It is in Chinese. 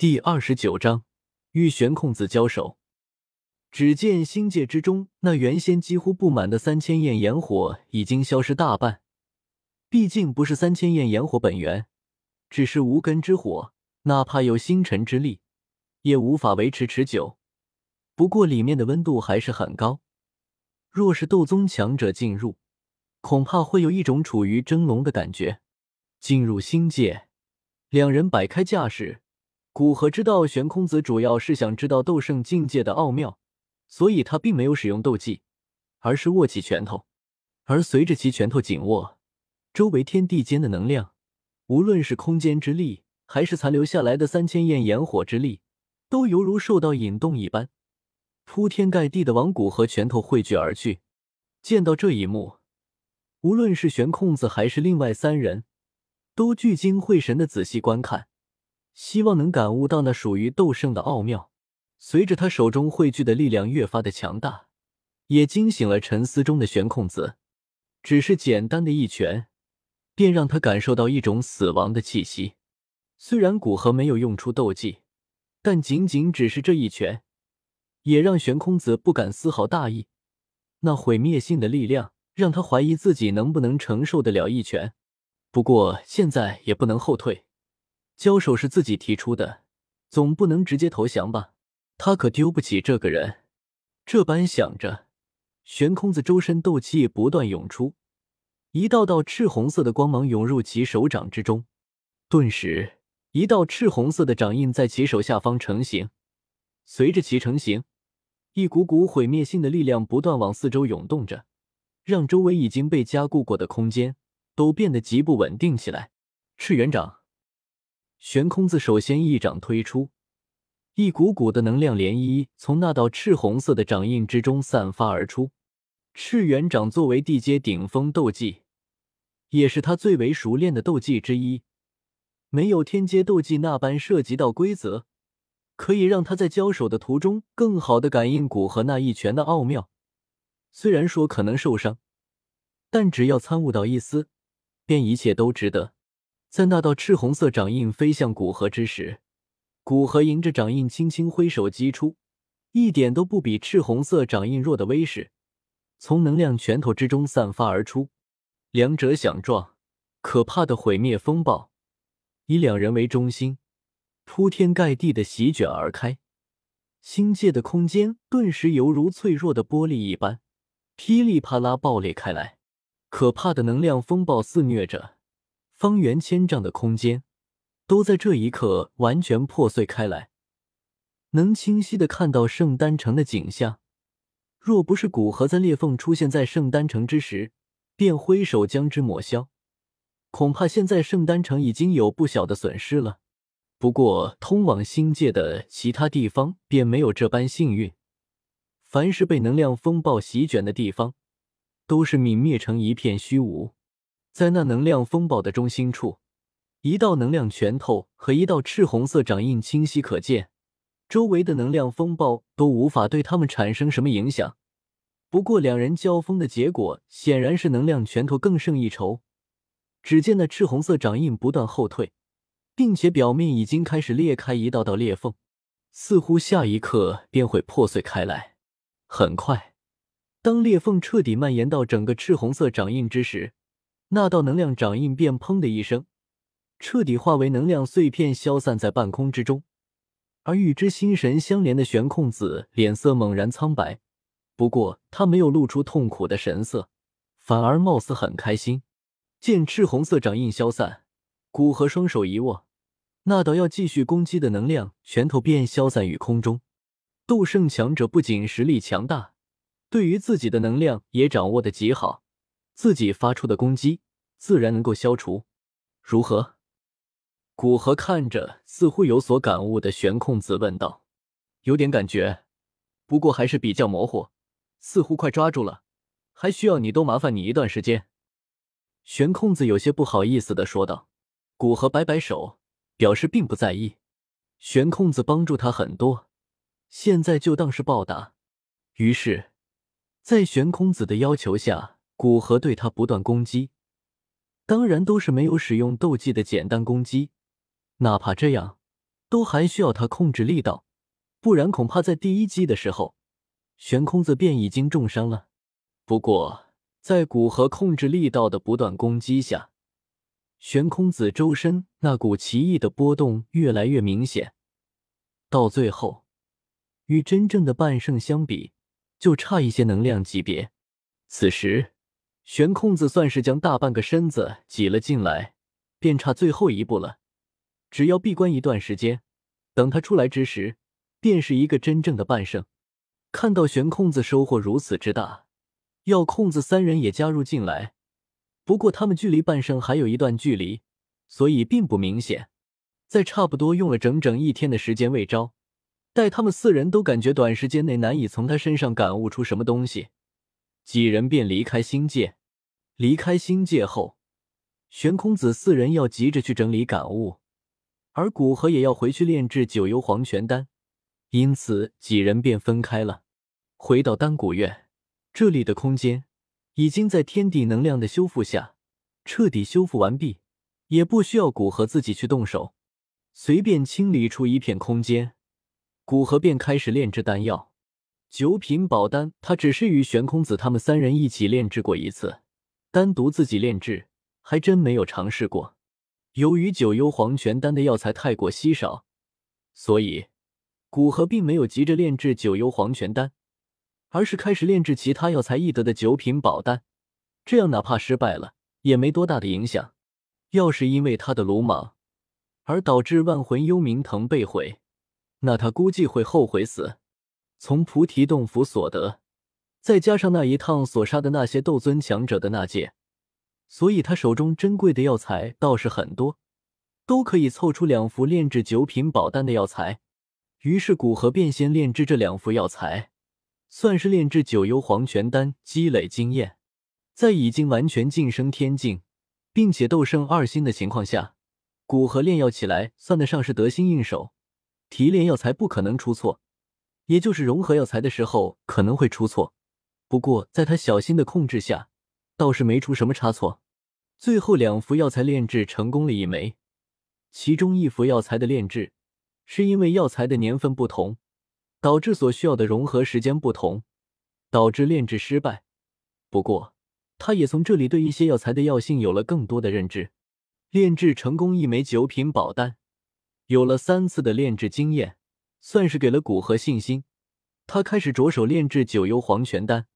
第二十九章与玄空子交手。只见星界之中，那原先几乎布满的三千焰炎火已经消失大半。毕竟不是三千焰炎火本源，只是无根之火，哪怕有星辰之力，也无法维持持久。不过里面的温度还是很高，若是斗宗强者进入，恐怕会有一种处于蒸笼的感觉。进入星界，两人摆开架势。古河知道玄空子主要是想知道斗圣境界的奥妙，所以他并没有使用斗技，而是握起拳头。而随着其拳头紧握，周围天地间的能量，无论是空间之力，还是残留下来的三千焰炎火之力，都犹如受到引动一般，铺天盖地的往古河拳头汇聚而去。见到这一幕，无论是玄空子还是另外三人，都聚精会神的仔细观看。希望能感悟到那属于斗圣的奥妙。随着他手中汇聚的力量越发的强大，也惊醒了沉思中的玄空子。只是简单的一拳，便让他感受到一种死亡的气息。虽然古河没有用出斗技，但仅仅只是这一拳，也让玄空子不敢丝毫大意。那毁灭性的力量让他怀疑自己能不能承受得了一拳。不过现在也不能后退。交手是自己提出的，总不能直接投降吧？他可丢不起这个人。这般想着，悬空子周身斗气不断涌出，一道道赤红色的光芒涌入其手掌之中。顿时，一道赤红色的掌印在其手下方成型。随着其成型，一股股毁灭性的力量不断往四周涌动着，让周围已经被加固过的空间都变得极不稳定起来。赤元掌。悬空子首先一掌推出，一股股的能量涟漪从那道赤红色的掌印之中散发而出。赤元掌作为地阶顶峰斗技，也是他最为熟练的斗技之一。没有天阶斗技那般涉及到规则，可以让他在交手的途中更好的感应古河那一拳的奥妙。虽然说可能受伤，但只要参悟到一丝，便一切都值得。在那道赤红色掌印飞向古河之时，古河迎着掌印轻轻挥手击出，一点都不比赤红色掌印弱的威势，从能量拳头之中散发而出。两者相撞，可怕的毁灭风暴以两人为中心，铺天盖地的席卷而开，星界的空间顿时犹如脆弱的玻璃一般，噼里啪啦爆裂开来。可怕的能量风暴肆虐着。方圆千丈的空间都在这一刻完全破碎开来，能清晰的看到圣丹城的景象。若不是古河在裂缝出现在圣丹城之时，便挥手将之抹消，恐怕现在圣丹城已经有不小的损失了。不过，通往星界的其他地方便没有这般幸运。凡是被能量风暴席卷的地方，都是泯灭成一片虚无。在那能量风暴的中心处，一道能量拳头和一道赤红色掌印清晰可见。周围的能量风暴都无法对他们产生什么影响。不过，两人交锋的结果显然是能量拳头更胜一筹。只见那赤红色掌印不断后退，并且表面已经开始裂开一道道裂缝，似乎下一刻便会破碎开来。很快，当裂缝彻底蔓延到整个赤红色掌印之时，那道能量掌印便砰的一声，彻底化为能量碎片，消散在半空之中。而与之心神相连的玄空子脸色猛然苍白，不过他没有露出痛苦的神色，反而貌似很开心。见赤红色掌印消散，古河双手一握，那道要继续攻击的能量拳头便消散于空中。斗圣强者不仅实力强大，对于自己的能量也掌握的极好。自己发出的攻击自然能够消除，如何？古河看着似乎有所感悟的玄空子问道：“有点感觉，不过还是比较模糊，似乎快抓住了，还需要你多麻烦你一段时间。”玄空子有些不好意思的说道。古河摆摆手，表示并不在意。玄空子帮助他很多，现在就当是报答。于是，在玄空子的要求下。古河对他不断攻击，当然都是没有使用斗技的简单攻击。哪怕这样，都还需要他控制力道，不然恐怕在第一击的时候，悬空子便已经重伤了。不过，在古河控制力道的不断攻击下，悬空子周身那股奇异的波动越来越明显，到最后，与真正的半圣相比，就差一些能量级别。此时，悬空子算是将大半个身子挤了进来，便差最后一步了。只要闭关一段时间，等他出来之时，便是一个真正的半圣。看到悬空子收获如此之大，药空子三人也加入进来。不过他们距离半圣还有一段距离，所以并不明显。在差不多用了整整一天的时间未招，待他们四人都感觉短时间内难以从他身上感悟出什么东西，几人便离开星界。离开星界后，悬空子四人要急着去整理感悟。而古河也要回去炼制九幽黄泉丹，因此几人便分开了。回到丹古院，这里的空间已经在天地能量的修复下彻底修复完毕，也不需要古河自己去动手，随便清理出一片空间，古河便开始炼制丹药。九品宝丹，他只是与玄空子他们三人一起炼制过一次，单独自己炼制还真没有尝试过。由于九幽黄泉丹的药材太过稀少，所以古河并没有急着炼制九幽黄泉丹，而是开始炼制其他药材易得的九品宝丹。这样哪怕失败了，也没多大的影响。要是因为他的鲁莽而导致万魂幽冥藤被毁，那他估计会后悔死。从菩提洞府所得，再加上那一趟所杀的那些斗尊强者的纳戒。所以，他手中珍贵的药材倒是很多，都可以凑出两副炼制九品宝丹的药材。于是，古河便先炼制这两副药材，算是炼制九幽黄泉丹，积累经验。在已经完全晋升天境，并且斗圣二星的情况下，古河炼药起来算得上是得心应手。提炼药材不可能出错，也就是融合药材的时候可能会出错。不过，在他小心的控制下。倒是没出什么差错，最后两副药材炼制成功了一枚，其中一副药材的炼制是因为药材的年份不同，导致所需要的融合时间不同，导致炼制失败。不过，他也从这里对一些药材的药性有了更多的认知，炼制成功一枚九品宝丹，有了三次的炼制经验，算是给了古河信心。他开始着手炼制九幽黄泉丹。